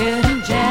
No good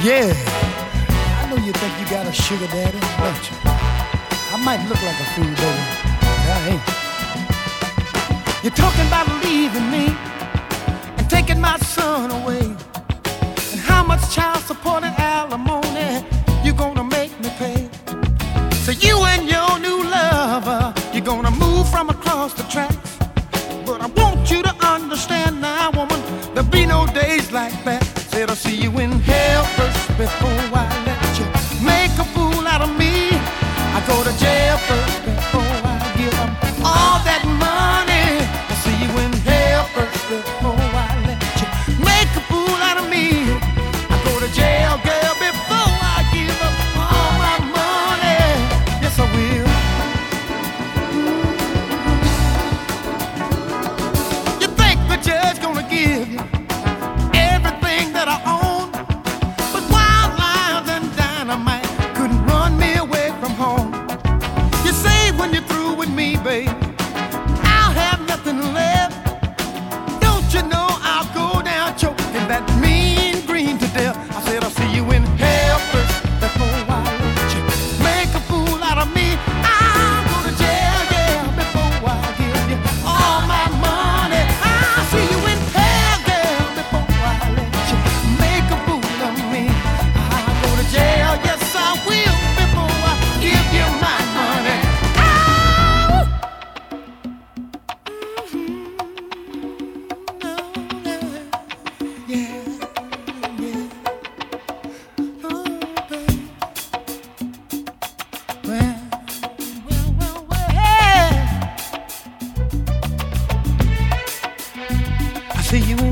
Yeah. I know you think you got a sugar daddy, don't you? I might look like a fool, baby, but I ain't. You're talking about leaving me and taking my son away. And how much child support and alimony you gonna make me pay? So you and your new lover, you're gonna move from across the tracks. But I want you to understand now, woman, there'll be no days like that. Said I'll see you in hell first before I let you make a fool out of me. I go to jail first see you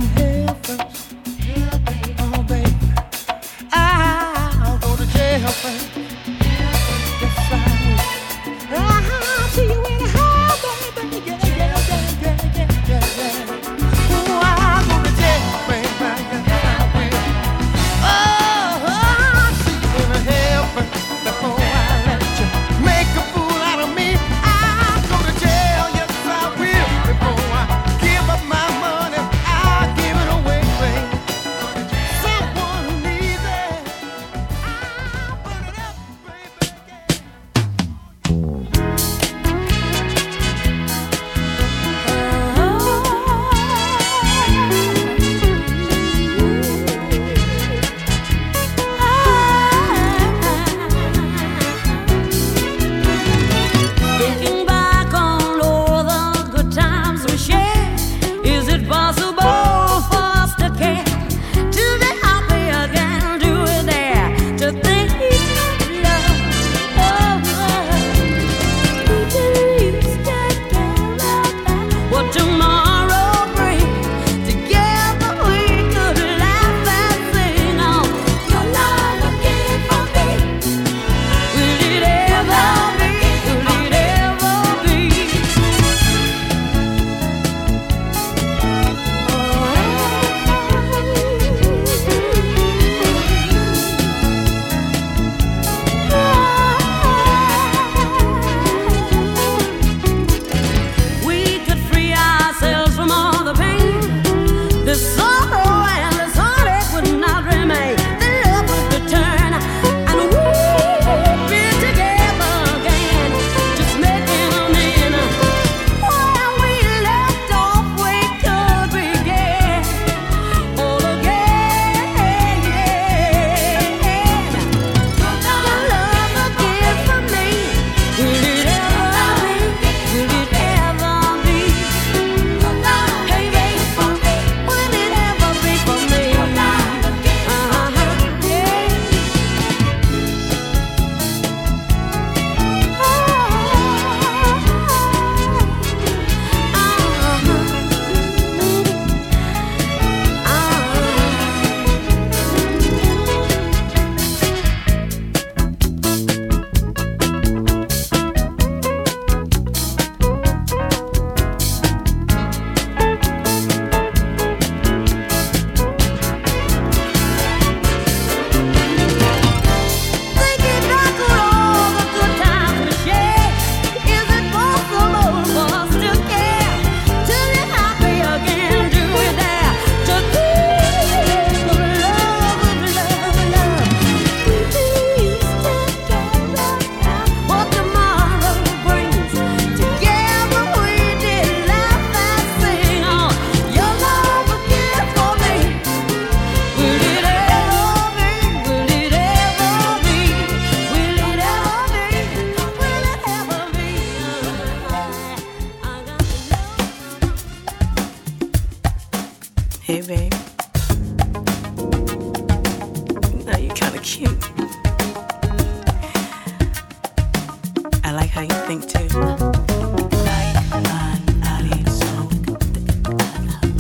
how you think too.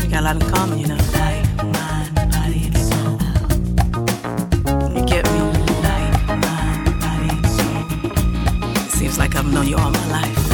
We got a lot in common, you know. You get me? Seems like I've known you all my life.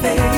face.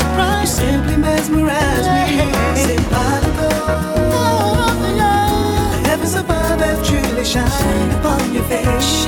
You simply mesmerize me. The heavens above have truly shined upon your face.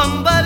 One but